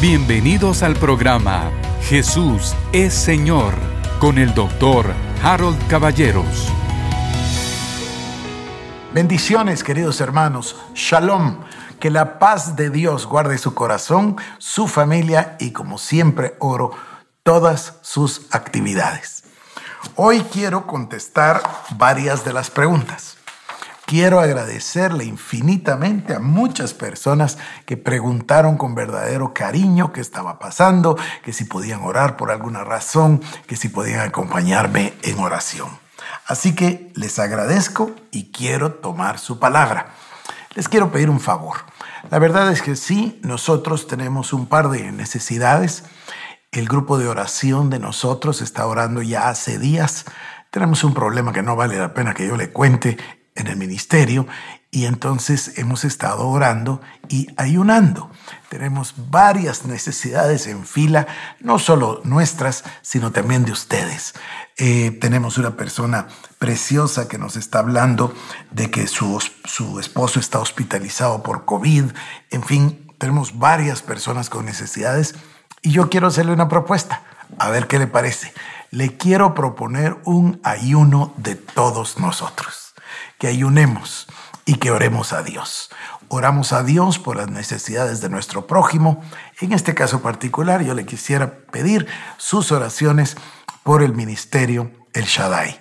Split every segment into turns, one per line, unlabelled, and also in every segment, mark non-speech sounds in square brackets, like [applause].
Bienvenidos al programa Jesús es Señor con el doctor Harold Caballeros.
Bendiciones queridos hermanos, shalom, que la paz de Dios guarde su corazón, su familia y como siempre oro, todas sus actividades. Hoy quiero contestar varias de las preguntas. Quiero agradecerle infinitamente a muchas personas que preguntaron con verdadero cariño qué estaba pasando, que si podían orar por alguna razón, que si podían acompañarme en oración. Así que les agradezco y quiero tomar su palabra. Les quiero pedir un favor. La verdad es que sí, nosotros tenemos un par de necesidades. El grupo de oración de nosotros está orando ya hace días. Tenemos un problema que no vale la pena que yo le cuente en el ministerio y entonces hemos estado orando y ayunando. Tenemos varias necesidades en fila, no solo nuestras, sino también de ustedes. Eh, tenemos una persona preciosa que nos está hablando de que su, su esposo está hospitalizado por COVID. En fin, tenemos varias personas con necesidades y yo quiero hacerle una propuesta. A ver qué le parece. Le quiero proponer un ayuno de todos nosotros que ayunemos y que oremos a Dios. Oramos a Dios por las necesidades de nuestro prójimo. En este caso particular, yo le quisiera pedir sus oraciones por el ministerio El Shaddai.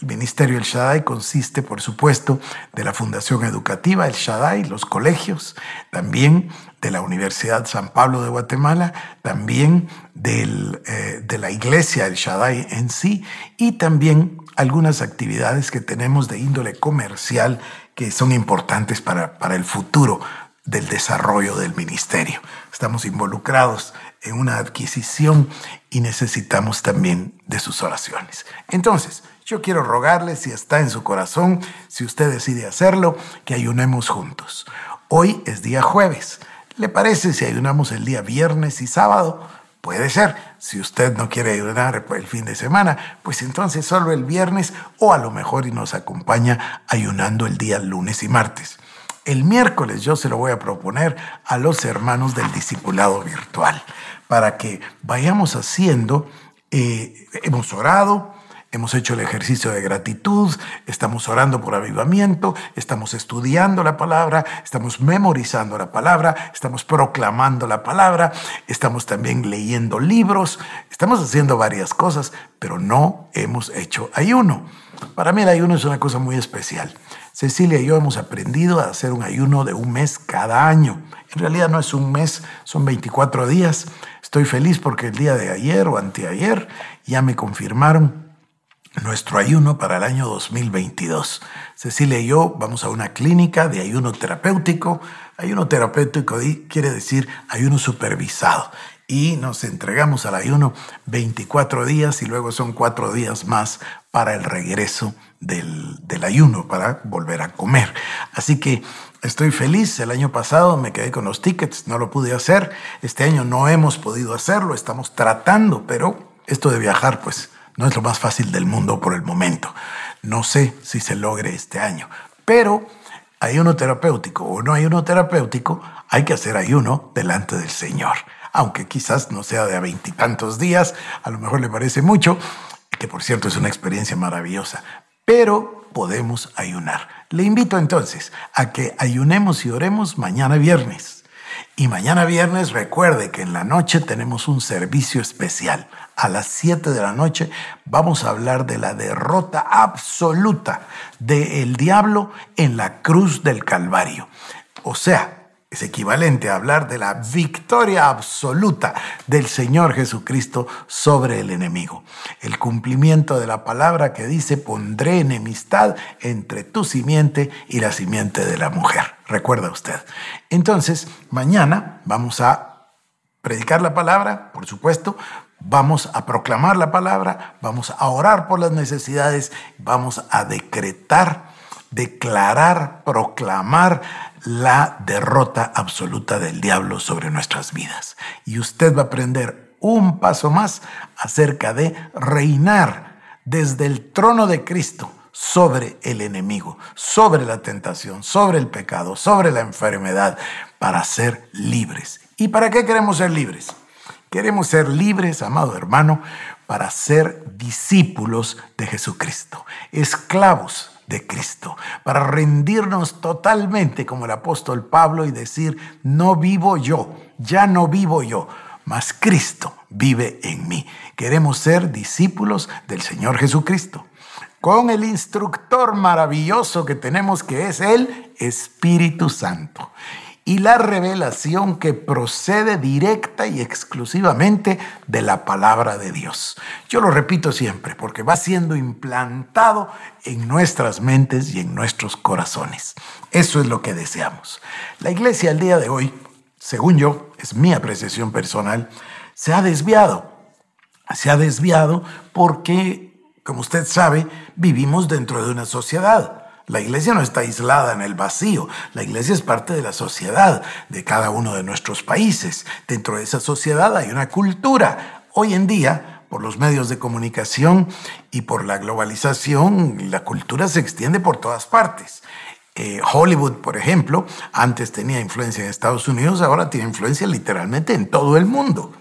El Ministerio El Shaddai consiste, por supuesto, de la Fundación Educativa El Shaddai, los colegios, también de la Universidad San Pablo de Guatemala, también del, eh, de la Iglesia El Shaddai en sí y también algunas actividades que tenemos de índole comercial que son importantes para, para el futuro del desarrollo del ministerio. Estamos involucrados en una adquisición y necesitamos también de sus oraciones. Entonces, yo quiero rogarle, si está en su corazón, si usted decide hacerlo, que ayunemos juntos. Hoy es día jueves. ¿Le parece si ayunamos el día viernes y sábado? Puede ser, si usted no quiere ayunar el fin de semana, pues entonces solo el viernes o a lo mejor y nos acompaña ayunando el día lunes y martes. El miércoles yo se lo voy a proponer a los hermanos del discipulado virtual para que vayamos haciendo, eh, hemos orado, Hemos hecho el ejercicio de gratitud, estamos orando por avivamiento, estamos estudiando la palabra, estamos memorizando la palabra, estamos proclamando la palabra, estamos también leyendo libros, estamos haciendo varias cosas, pero no hemos hecho ayuno. Para mí el ayuno es una cosa muy especial. Cecilia y yo hemos aprendido a hacer un ayuno de un mes cada año. En realidad no es un mes, son 24 días. Estoy feliz porque el día de ayer o anteayer ya me confirmaron nuestro ayuno para el año 2022. Cecilia y yo vamos a una clínica de ayuno terapéutico. Ayuno terapéutico quiere decir ayuno supervisado. Y nos entregamos al ayuno 24 días y luego son cuatro días más para el regreso del, del ayuno, para volver a comer. Así que estoy feliz. El año pasado me quedé con los tickets, no lo pude hacer. Este año no hemos podido hacerlo, estamos tratando, pero esto de viajar, pues no es lo más fácil del mundo por el momento. No sé si se logre este año, pero ayuno terapéutico o no ayuno terapéutico, hay que hacer ayuno delante del Señor. Aunque quizás no sea de a veintitantos días, a lo mejor le parece mucho, que por cierto es una experiencia maravillosa, pero podemos ayunar. Le invito entonces a que ayunemos y oremos mañana viernes. Y mañana viernes recuerde que en la noche tenemos un servicio especial. A las 7 de la noche vamos a hablar de la derrota absoluta del diablo en la cruz del Calvario. O sea, es equivalente a hablar de la victoria absoluta del Señor Jesucristo sobre el enemigo. El cumplimiento de la palabra que dice, pondré enemistad entre tu simiente y la simiente de la mujer. Recuerda usted. Entonces, mañana vamos a predicar la palabra, por supuesto, vamos a proclamar la palabra, vamos a orar por las necesidades, vamos a decretar, declarar, proclamar la derrota absoluta del diablo sobre nuestras vidas. Y usted va a aprender un paso más acerca de reinar desde el trono de Cristo sobre el enemigo, sobre la tentación, sobre el pecado, sobre la enfermedad, para ser libres. ¿Y para qué queremos ser libres? Queremos ser libres, amado hermano, para ser discípulos de Jesucristo, esclavos de Cristo, para rendirnos totalmente como el apóstol Pablo y decir, no vivo yo, ya no vivo yo, mas Cristo vive en mí. Queremos ser discípulos del Señor Jesucristo, con el instructor maravilloso que tenemos que es el Espíritu Santo y la revelación que procede directa y exclusivamente de la palabra de Dios. Yo lo repito siempre porque va siendo implantado en nuestras mentes y en nuestros corazones. Eso es lo que deseamos. La iglesia al día de hoy, según yo, es mi apreciación personal, se ha desviado. Se ha desviado porque, como usted sabe, vivimos dentro de una sociedad la iglesia no está aislada en el vacío, la iglesia es parte de la sociedad de cada uno de nuestros países. Dentro de esa sociedad hay una cultura. Hoy en día, por los medios de comunicación y por la globalización, la cultura se extiende por todas partes. Eh, Hollywood, por ejemplo, antes tenía influencia en Estados Unidos, ahora tiene influencia literalmente en todo el mundo.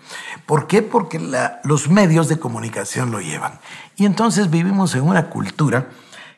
¿Por qué? Porque los medios de comunicación lo llevan. Y entonces vivimos en una cultura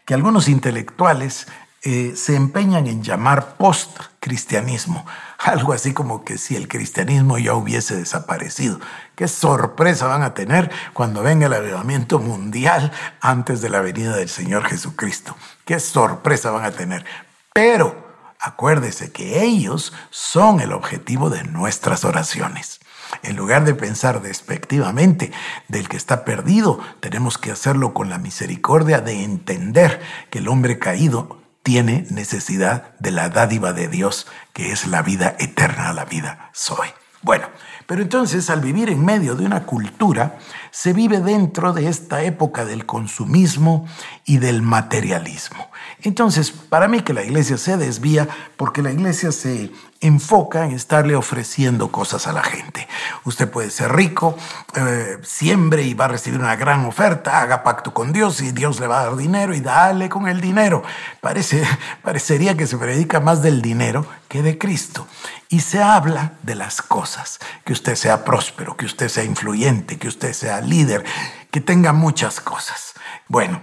que algunos intelectuales eh, se empeñan en llamar post-cristianismo, [laughs] algo así como que si el cristianismo ya hubiese desaparecido. Qué sorpresa van a tener cuando venga el avivamiento mundial antes de la venida del Señor Jesucristo. Qué sorpresa van a tener. Pero acuérdese que ellos son el objetivo de nuestras oraciones. En lugar de pensar despectivamente del que está perdido, tenemos que hacerlo con la misericordia de entender que el hombre caído tiene necesidad de la dádiva de Dios, que es la vida eterna, la vida soy. Bueno, pero entonces al vivir en medio de una cultura, se vive dentro de esta época del consumismo y del materialismo. Entonces, para mí que la iglesia se desvía porque la iglesia se enfoca en estarle ofreciendo cosas a la gente. Usted puede ser rico, eh, siembre y va a recibir una gran oferta, haga pacto con Dios y Dios le va a dar dinero y dale con el dinero. Parece, [laughs] parecería que se predica más del dinero que de Cristo. Y se habla de las cosas, que usted sea próspero, que usted sea influyente, que usted sea líder, que tenga muchas cosas. Bueno,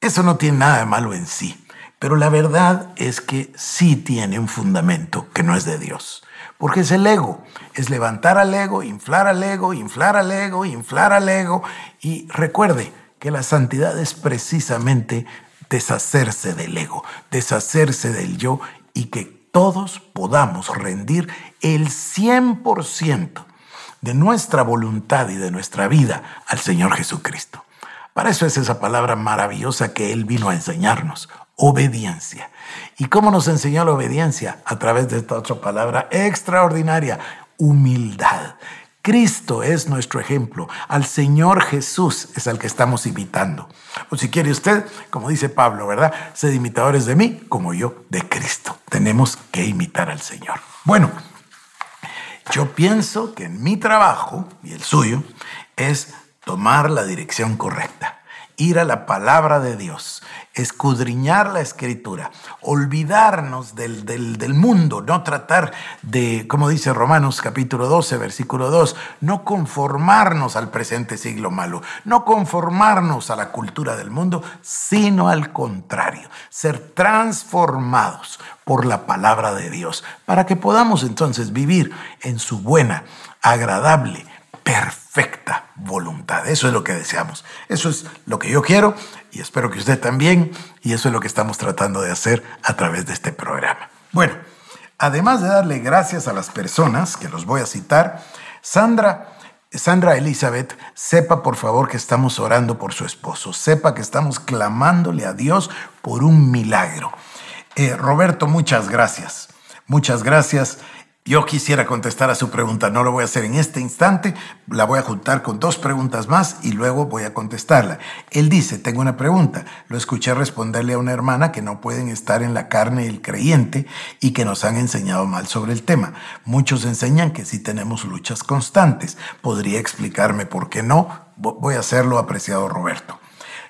eso no tiene nada de malo en sí. Pero la verdad es que sí tiene un fundamento que no es de Dios. Porque es el ego. Es levantar al ego, inflar al ego, inflar al ego, inflar al ego. Y recuerde que la santidad es precisamente deshacerse del ego, deshacerse del yo y que todos podamos rendir el 100% de nuestra voluntad y de nuestra vida al Señor Jesucristo. Para eso es esa palabra maravillosa que Él vino a enseñarnos, obediencia. ¿Y cómo nos enseñó la obediencia? A través de esta otra palabra extraordinaria, humildad. Cristo es nuestro ejemplo. Al Señor Jesús es al que estamos imitando. O si quiere usted, como dice Pablo, ¿verdad? Sed imitadores de mí como yo de Cristo. Tenemos que imitar al Señor. Bueno, yo pienso que en mi trabajo y el suyo es tomar la dirección correcta ir a la palabra de Dios, escudriñar la escritura, olvidarnos del, del, mundo, no tratar de, como dice Romanos capítulo 12, versículo 2, no conformarnos al presente siglo malo, no conformarnos a la cultura del mundo, sino al contrario, ser transformados por la palabra de Dios, para que podamos entonces vivir en su buena, agradable, perfecta voluntad. Eso es lo que deseamos. Eso es lo que yo quiero y espero que usted también. Y eso es lo que estamos tratando de hacer a través de este programa. Bueno, además de darle gracias a las personas, que los voy a citar, Sandra... Sandra Elizabeth, sepa por favor que estamos orando por su esposo, sepa que estamos clamándole a Dios por un milagro. Eh, Roberto, muchas gracias. Muchas gracias. Yo quisiera contestar a su pregunta, no lo voy a hacer en este instante, la voy a juntar con dos preguntas más y luego voy a contestarla. Él dice, tengo una pregunta, lo escuché responderle a una hermana que no pueden estar en la carne el creyente y que nos han enseñado mal sobre el tema. Muchos enseñan que sí tenemos luchas constantes. ¿Podría explicarme por qué no? Voy a hacerlo, apreciado Roberto.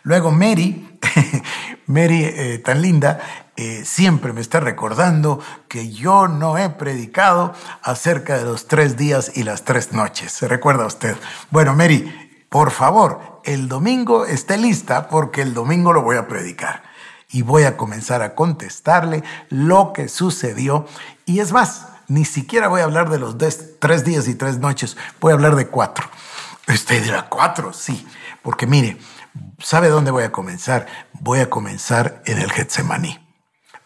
Luego Mary, [laughs] Mary eh, tan linda, eh, siempre me está recordando que yo no he predicado acerca de los tres días y las tres noches. ¿Se recuerda usted? Bueno, Mary, por favor, el domingo esté lista porque el domingo lo voy a predicar. Y voy a comenzar a contestarle lo que sucedió. Y es más, ni siquiera voy a hablar de los tres días y tres noches, voy a hablar de cuatro. Usted dirá, cuatro, sí, porque mire, ¿sabe dónde voy a comenzar? Voy a comenzar en el Getsemaní.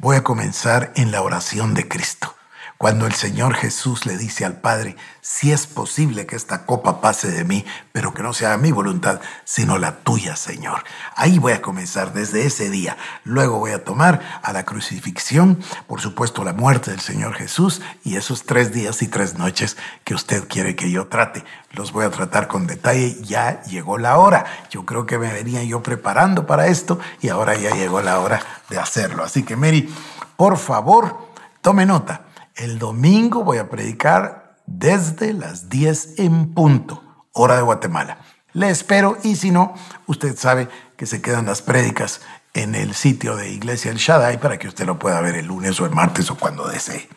Voy a comenzar en la oración de Cristo. Cuando el Señor Jesús le dice al Padre, si es posible que esta copa pase de mí, pero que no sea mi voluntad, sino la tuya, Señor. Ahí voy a comenzar desde ese día. Luego voy a tomar a la crucifixión, por supuesto la muerte del Señor Jesús y esos tres días y tres noches que usted quiere que yo trate. Los voy a tratar con detalle. Ya llegó la hora. Yo creo que me venía yo preparando para esto y ahora ya llegó la hora de hacerlo. Así que Mary, por favor, tome nota el domingo voy a predicar desde las 10 en punto, hora de Guatemala. Le espero y si no, usted sabe que se quedan las prédicas en el sitio de Iglesia El Shaddai para que usted lo pueda ver el lunes o el martes o cuando desee.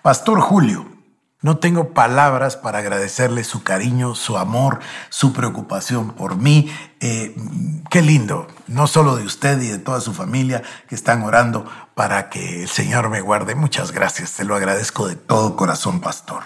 Pastor Julio, no tengo palabras para agradecerle su cariño, su amor, su preocupación por mí. Eh, qué lindo, no solo de usted y de toda su familia que están orando para que el Señor me guarde. Muchas gracias, te lo agradezco de todo corazón, pastor.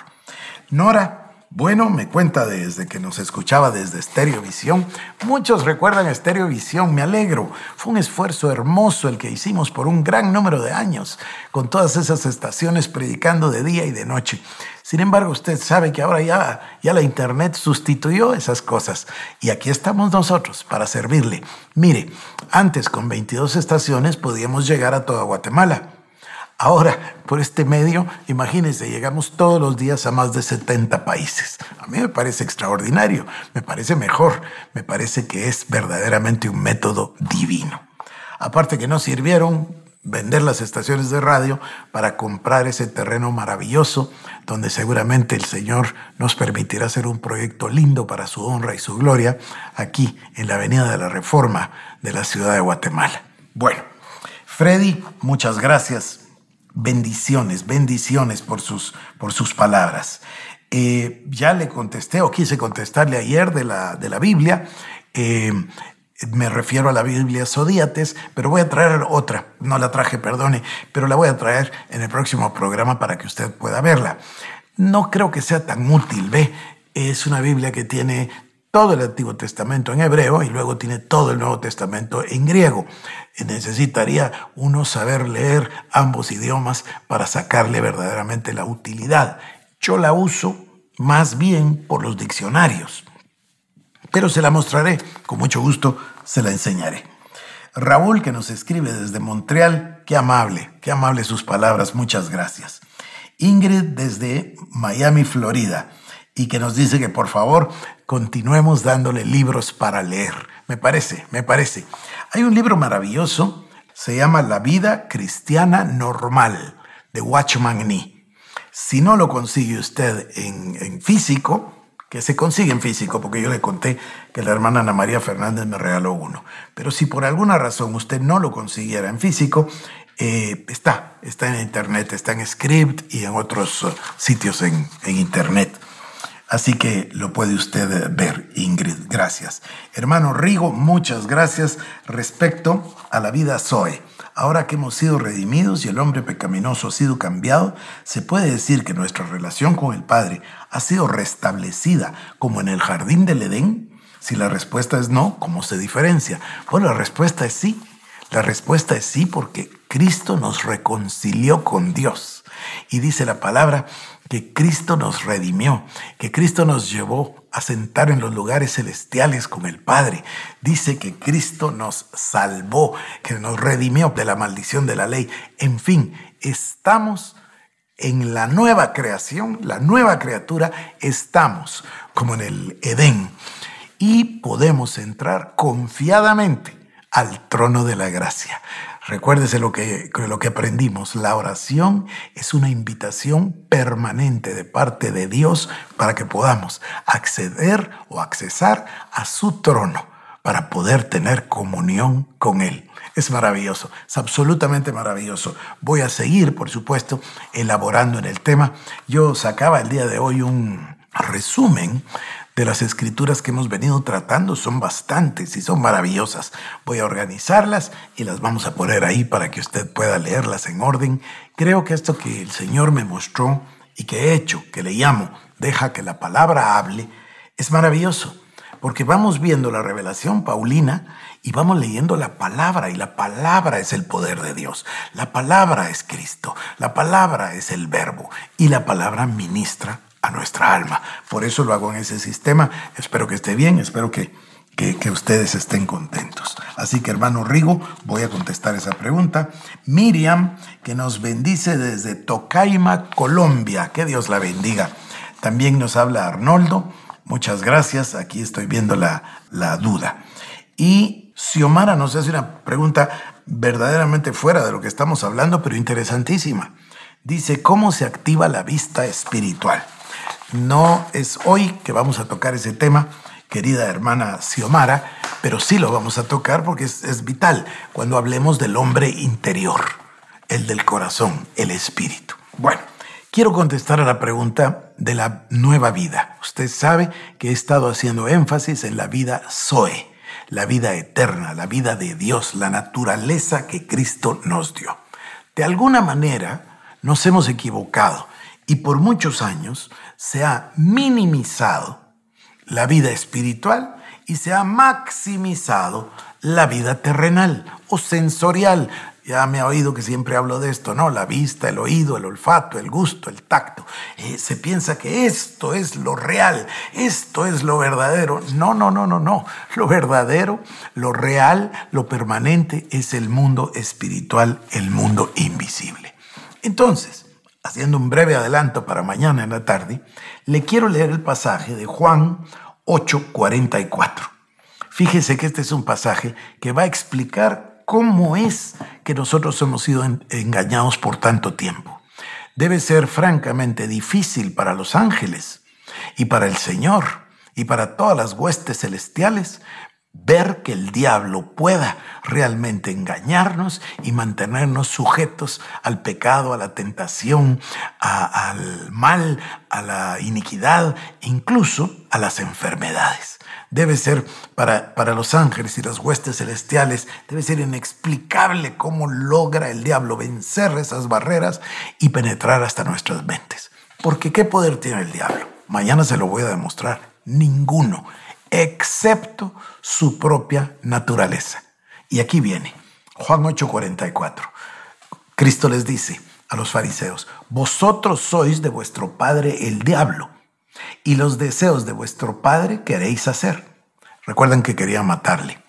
Nora, bueno, me cuenta desde que nos escuchaba desde Estereovisión. Muchos recuerdan Estereovisión, me alegro. Fue un esfuerzo hermoso el que hicimos por un gran número de años, con todas esas estaciones predicando de día y de noche. Sin embargo, usted sabe que ahora ya, la Internet sustituyó esas cosas y aquí estamos nosotros para servirle. Mire, antes con 22 estaciones podíamos llegar a toda Guatemala. Ahora, por este medio, imagínense, llegamos todos los días a más de 70 países. A mí me parece extraordinario, me parece mejor, me parece que es verdaderamente un método divino. Aparte que nos sirvieron vender las estaciones de radio para comprar ese terreno maravilloso donde seguramente el Señor nos permitirá hacer un proyecto lindo para su honra y su gloria aquí en la Avenida de la Reforma de la ciudad de Guatemala. Bueno, Freddy, muchas gracias bendiciones, bendiciones por sus, por sus palabras. Eh, ya le contesté o quise contestarle ayer de la, de la Biblia. Eh, me refiero a la Biblia Zodíates, pero voy a traer otra. No la traje, perdone, pero la voy a traer en el próximo programa para que usted pueda verla. No creo que sea tan útil, ve. Es una Biblia que tiene todo el Antiguo Testamento en hebreo y luego tiene todo el Nuevo Testamento en griego. Necesitaría uno saber leer ambos idiomas para sacarle verdaderamente la utilidad. Yo la uso más bien por los diccionarios, pero se la mostraré, con mucho gusto se la enseñaré. Raúl, que nos escribe desde Montreal, qué amable, qué amable sus palabras, muchas gracias. Ingrid desde Miami, Florida y que nos dice que por favor continuemos dándole libros para leer. Me parece, me parece. Hay un libro maravilloso, se llama La vida cristiana normal, de Watchman Nee. Si no lo consigue usted en, físico, que se consigue en físico, porque yo le conté que la hermana Ana María Fernández me regaló uno. Pero si por alguna razón usted no lo consiguiera en físico, eh, está, está en internet, está en Script y en otros uh, sitios en internet. Así que lo puede usted ver, Ingrid. Gracias. Hermano Rigo, muchas gracias respecto a la vida Zoe. Ahora que hemos sido redimidos y el hombre pecaminoso ha sido cambiado, se puede decir que nuestra relación con el Padre ha sido restablecida como en el jardín del Edén. Si la respuesta es no, ¿cómo se diferencia? Bueno, la respuesta es sí. La respuesta es sí porque Cristo nos reconcilió con Dios. Y dice la palabra que Cristo nos redimió, que Cristo nos llevó a sentar en los lugares celestiales con el Padre. Dice que Cristo nos salvó, que nos redimió de la maldición de la ley. En fin, estamos en la nueva creación, la nueva criatura, estamos como en el Edén y podemos entrar confiadamente al trono de la gracia. Recuérdese lo que, lo que aprendimos. La oración es una invitación permanente de parte de Dios para que podamos acceder o accesar a su trono, para poder tener comunión con Él. Es maravilloso, es absolutamente maravilloso. Voy a seguir, por supuesto, elaborando en el tema. Yo sacaba el día de hoy un resumen de las escrituras que hemos venido tratando. Son bastantes y son maravillosas. Voy a organizarlas y las vamos a poner ahí para que usted pueda leerlas en orden. Creo que esto que el Señor me mostró y que he hecho, que le llamo, deja que la palabra hable, es maravilloso porque vamos viendo la revelación paulina y vamos leyendo la palabra y la palabra es el poder de Dios. La palabra es Cristo, la palabra es el verbo y la palabra ministra a nuestra alma. Por eso lo hago en ese sistema. Espero que esté bien, espero que, que, ustedes estén contentos. Así que hermano Rigo, voy a contestar esa pregunta. Miriam, que nos bendice desde Tocaima, Colombia. Que Dios la bendiga. También nos habla Arnoldo Muchas gracias. Aquí estoy viendo la, la duda. Y Xiomara nos hace una pregunta verdaderamente fuera de lo que estamos hablando, pero interesantísima. Dice, ¿cómo se activa la vista espiritual? No es hoy que vamos a tocar ese tema, querida hermana Xiomara, pero sí lo vamos a tocar porque es, es vital cuando hablemos del hombre interior, el del corazón, el espíritu. Bueno. Quiero contestar a la pregunta de la nueva vida. Usted sabe que he estado haciendo énfasis en la vida Zoe, la vida eterna, la vida de Dios, la naturaleza que Cristo nos dio. De alguna manera nos hemos equivocado y por muchos años se ha minimizado la vida espiritual y se ha maximizado la vida terrenal o sensorial, ya me ha oído que siempre hablo de esto, ¿no? La vista, el oído, el olfato, el gusto, el tacto. Eh, se piensa que esto es lo real, esto es lo verdadero. No, no, no, no, no. Lo verdadero, lo real, lo permanente es el mundo espiritual, el mundo invisible. Entonces, haciendo un breve adelanto para mañana en la tarde, le quiero leer el pasaje de Juan 8:44. Fíjese que este es un pasaje que va a explicar cómo es que nosotros hemos sido engañados por tanto tiempo. Debe ser francamente difícil para los ángeles y para el Señor y para todas las huestes celestiales ver que el diablo pueda realmente engañarnos y mantenernos sujetos al pecado, a la tentación, al mal, a la iniquidad, incluso a las enfermedades debe ser para, para los ángeles y las huestes celestiales, debe ser inexplicable cómo logra el diablo vencer esas barreras y penetrar hasta nuestras mentes. Porque ¿qué poder tiene el diablo? Mañana se lo voy a demostrar. Ninguno, excepto su propia naturaleza. Y aquí viene, Juan 8:44. Cristo les dice a los fariseos, vosotros sois de vuestro padre el diablo y los deseos de vuestro padre queréis hacer. Recuerden que quería matarle.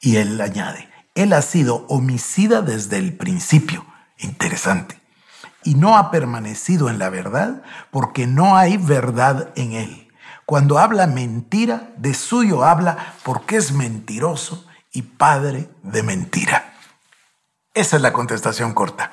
Y él añade, él ha sido homicida desde el principio. Interesante. Y no ha permanecido en la verdad porque no hay verdad en él. Cuando habla mentira, de suyo habla porque es mentiroso y padre de mentira. Esa es la contestación corta.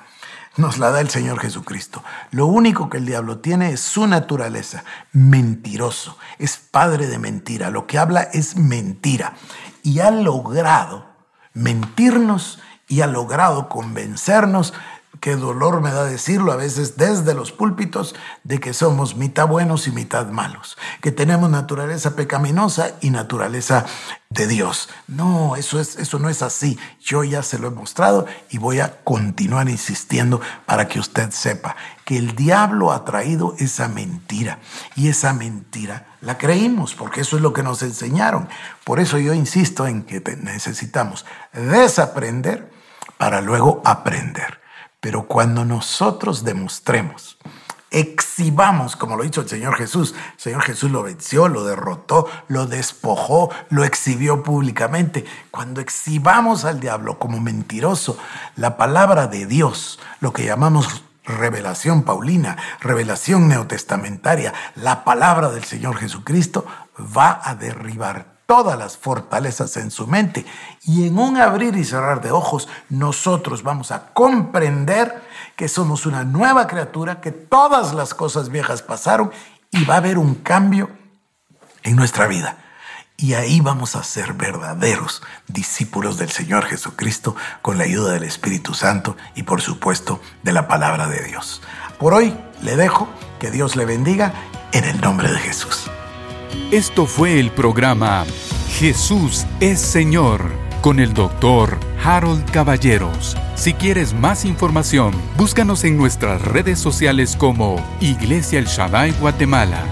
Nos la da el Señor Jesucristo. Lo único que el diablo tiene es su naturaleza, mentiroso, es padre de mentira, lo que habla es mentira. Y ha logrado mentirnos y ha logrado convencernos qué dolor me da decirlo a veces desde los púlpitos de que somos mitad buenos y mitad malos, que tenemos naturaleza pecaminosa y naturaleza de Dios. No, eso, es, eso no es así. Yo ya se lo he mostrado y voy a continuar insistiendo para que usted sepa que el diablo ha traído esa mentira y esa mentira la creímos porque eso es lo que nos enseñaron. Por eso yo insisto en que necesitamos desaprender para luego aprender. Pero cuando nosotros demostremos, exhibamos, como lo hizo el Señor Jesús, el Señor Jesús lo venció, lo derrotó, lo despojó, lo exhibió públicamente. Cuando exhibamos al diablo como mentiroso, la palabra de Dios, lo que llamamos revelación paulina, revelación neotestamentaria, la palabra del Señor Jesucristo va a derribar todas las fortalezas en su mente. Y en un abrir y cerrar de ojos, nosotros vamos a comprender que somos una nueva criatura, que todas las cosas viejas pasaron y va a haber un cambio en nuestra vida. y ahí vamos a ser verdaderos discípulos del Señor Jesucristo con la ayuda del Espíritu Santo y por supuesto de la palabra de Dios. Por hoy le dejo, que Dios le bendiga en el nombre de Jesús.
Esto fue el programa Jesús es Señor con el doctor Harold Caballeros. Si quieres más información, búscanos en nuestras redes sociales como Iglesia El Shaddai Guatemala